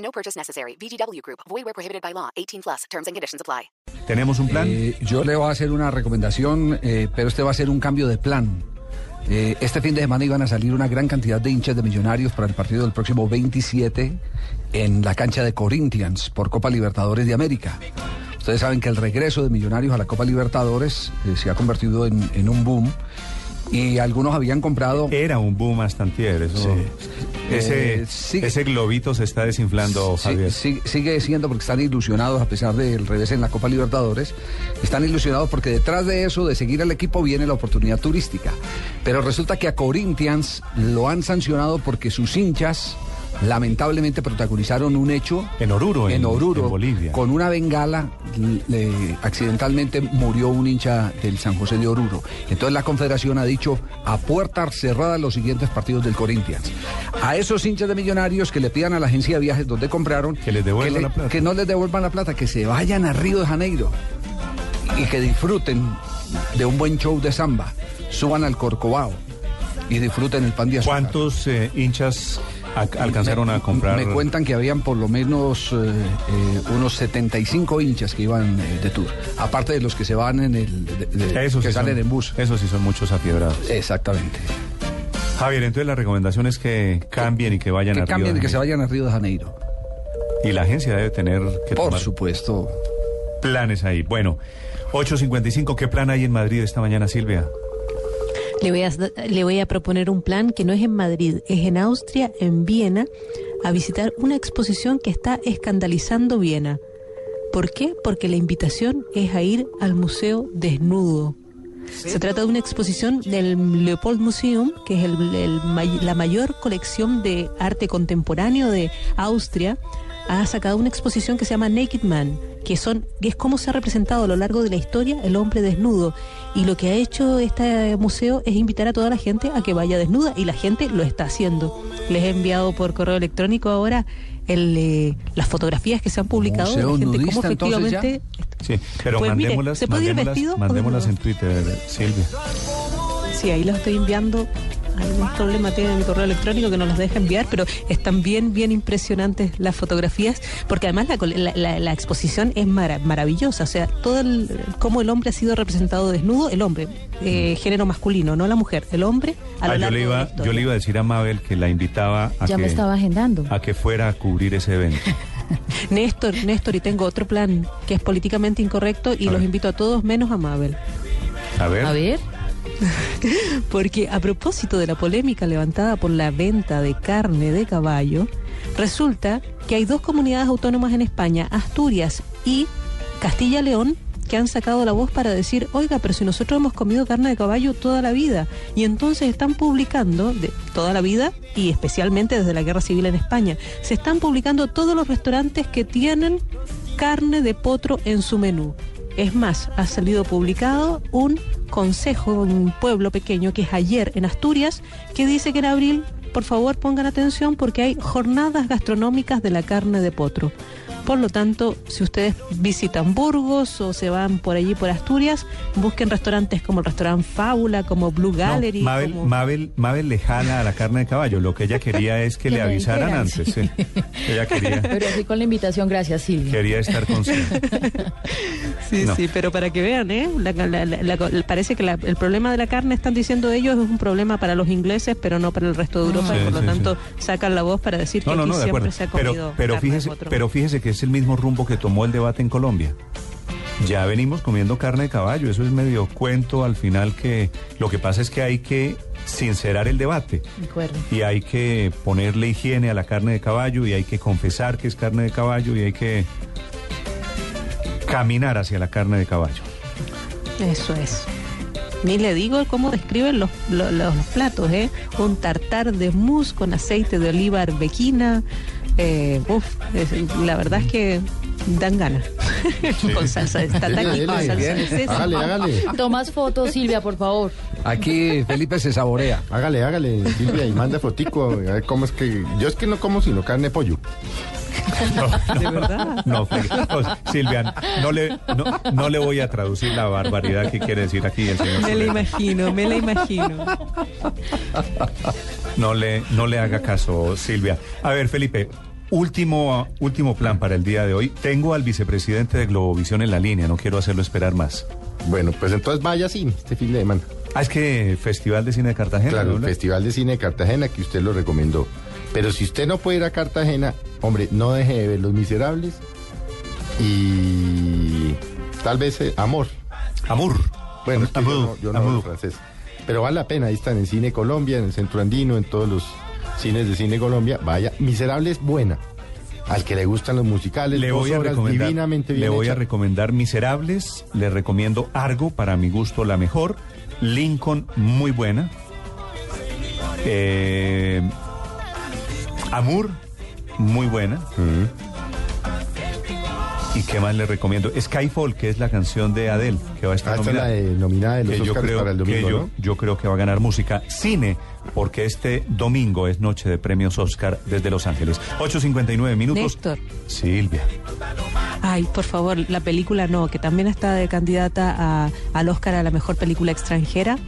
No purchase necessary. VGW Group. Void where prohibited by law. 18 plus. Terms and conditions apply. ¿Tenemos un plan? Eh, yo le voy a hacer una recomendación, eh, pero este va a ser un cambio de plan. Eh, este fin de semana iban a salir una gran cantidad de hinchas de millonarios para el partido del próximo 27 en la cancha de Corinthians por Copa Libertadores de América. Ustedes saben que el regreso de Millonarios a la Copa Libertadores eh, se ha convertido en, en un boom y algunos habían comprado... Era un boom bastante eso. Ese, Eh, sigue- ese globito se está desinflando, Sí, Javier. sí- sigue siendo porque están ilusionados a pesar del revés en la Copa Libertadores. Están ilusionados porque detrás de eso, de seguir al equipo, viene la oportunidad turística. Pero resulta que a Corinthians lo han sancionado porque sus hinchas lamentablemente protagonizaron un hecho En Oruro, en- en Oruro, en Bolivia. con una bengala le- accidentalmente murió un hincha del San José de Oruro. Entonces la Confederación ha dicho a puertas cerradas los siguientes partidos del Corinthians. A esos hinchas de millonarios que le pidan a la agencia de viajes donde compraron Que les devuelvan le- la plata. que no les devuelvan la plata, que se vayan a Río de Janeiro y que disfruten de un buen show de samba, suban al Corcovado y disfruten el pan de azúcar. ¿Cuántos eh, hinchas alcanzaron Me- a comprar? Me cuentan que habían por lo menos eh, eh, unos 75 hinchas que iban eh, de tour. Aparte de los que se van en el. de- de- Esos que sí salen son- en bus. Esos sí son muchos afiebrados. Exactamente. Javier, entonces la recomendación es que cambien y que vayan Que a Río cambien de y que se Janeiro. vayan a Río de Janeiro. Y la agencia debe tener que Por tomar supuesto. planes ahí. Bueno, 8.55, ¿qué plan hay en Madrid esta mañana, Silvia? Le voy, a, le voy a proponer un plan que no es en Madrid, es en Austria, en Viena, a visitar una exposición que está escandalizando Viena. ¿Por qué? Porque la invitación es a ir al Museo Desnudo. Se trata de una exposición del Leopold Museum, que es el- la mayor colección de arte contemporáneo de Austria. Ha sacado una exposición que se llama Naked Man, que son que es cómo se ha representado a lo largo de la historia el hombre desnudo. Y lo que ha hecho este museo es invitar a toda la gente a que vaya desnuda y la gente lo está haciendo. Les he enviado por correo electrónico ahora el, eh, las fotografías que se han publicado de Museo la gente cómo nudista, efectivamente Sí, pero Pues mire, mandémoslas, ¿se puede ir mandémoslas, vestido mandémoslas en? Twitter, Silvia. Sí, ahí los estoy enviando. Algún problema tiene mi correo electrónico que no los deja enviar, pero están bien, bien impresionantes las fotografías, porque además la, cole- la- la- la exposición es mara- maravillosa. O sea, todo el, cómo el hombre ha sido representado desnudo, el hombre, eh, género masculino, no la mujer, el hombre a lo Ah, yo, largo le de la iba, yo le iba a decir a Mabel que la invitaba a, Ya que, me estaba agendando. a que fuera a cubrir ese evento. Néstor, Néstor, y tengo otro plan que es políticamente incorrecto y A los ver. invito a todos menos a Mabel. A ver. A ver, Porque a propósito de la polémica levantada por la venta de carne de caballo, resulta que hay dos comunidades autónomas en España, Asturias y Castilla-León, que han sacado la voz para decir, oiga, pero si nosotros hemos comido carne de caballo toda la vida, y entonces están publicando, de toda la vida, y especialmente desde la Guerra Civil en España, se están publicando todos los restaurantes que tienen carne de potro en su menú. Es más, ha salido publicado un consejo en un pueblo pequeño que es ayer en Asturias, que dice que en abril, por favor, pongan atención porque hay jornadas gastronómicas de la carne de potro. Por lo tanto, si ustedes visitan Burgos o se van por allí por Asturias, busquen restaurantes como el restaurante Fábula, como Blue No, Gallery. Mabel, como- Mabel, Mabel le jala a la carne de caballo. Lo que ella quería es que, Que le avisaran dijeran, antes. sí. Ella quería, pero así con la invitación, gracias Silvia. quería estar consciente. Sí, No. sí, pero para que vean, ¿eh? La- la- la- la- parece que la- el problema de la carne, están diciendo ellos, es un problema para los ingleses, pero no para el resto de Europa, Sí, y por lo sí, tanto sacan la voz para decir No, que no, aquí siempre se ha comido Pero, pero, carne de fíjese, pero fíjese que es el mismo rumbo que tomó el debate en Colombia. Ya venimos comiendo carne de caballo, eso es medio cuento al final que lo que pasa es que hay que sincerar el debate De y hay que ponerle higiene a la carne de caballo y hay que confesar que es carne de caballo y hay que caminar hacia la carne de caballo. Eso es. Ni le digo cómo describen los, lo- los platos, ¿eh? Un tartar de mousse con aceite de oliva arbequina, Eh, uf, es- la verdad es que dan ganas. con salsa de tataki, con salsa de. Hágale, hágale. Tomas fotos, Silvia, por favor. Aquí Felipe se saborea. Hágale, hágale, Silvia, y manda fotico. A ver cómo es que. Yo es que no como sino carne de pollo. De verdad. No, no, Silvia, no le, no, no le voy a traducir la barbaridad que quiere decir aquí el señor. Me la imagino, me la imagino. No le, no le haga caso, Silvia. A ver, Felipe, último, último plan para el día de hoy. Tengo al vicepresidente de Globovisión en la línea, no quiero hacerlo esperar más. Bueno, pues entonces vaya cine este fin de semana. Ah, es que Festival de Cine de Cartagena. Claro, ¿no? el Festival de Cine de Cartagena que usted lo recomendó. Pero si usted no puede ir a Cartagena, hombre, no deje de ver Los Miserables y tal vez eh, Amor. Amor. Bueno, es que yo no, yo no hablo francés. Pero vale la pena, ahí están en Cine Colombia, en el Centro Andino, en todos los cines de Cine Colombia. Vaya, Miserables buena. Al que le gustan los musicales, Le voy a horas recomendar, divinamente bien le voy a recomendar Miserables, le recomiendo Argo, para mi gusto la mejor, Lincoln muy buena, eh, Amour muy buena. Mm. ¿Y qué más le recomiendo? Skyfall, que es la canción de Adele, que va a estar Ah, la nominada. de- nominada de los Que yo Oscars creo, para el domingo, que yo, ¿no? yo creo que va a ganar música. Cine, porque este domingo es noche de premios Oscar desde Los Ángeles. 8.59 minutos. Néstor. Silvia. Ay, por favor, la película no, que también está de candidata a- al Oscar a la mejor película extranjera.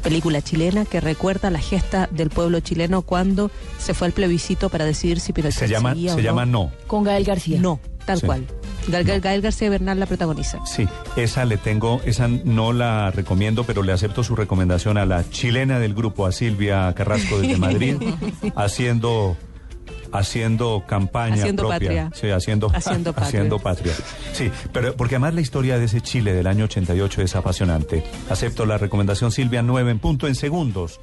Película chilena que recuerda la gesta del pueblo chileno cuando se fue al plebiscito para decidir si Pinochet Se llama, o se llama No. Con Gael García. No, tal Sí. cual. Gal- Gael García Bernal la protagoniza. Sí, esa le tengo, esa no la recomiendo, pero le acepto su recomendación a la chilena del grupo, a Silvia Carrasco desde Madrid, haciendo haciendo campaña Haciendo propia. patria. Sí, haciendo, Haciendo patria. haciendo patria. Sí, pero porque además la historia de ese Chile del año 88 es apasionante. Acepto la recomendación Silvia 9 en punto en segundos.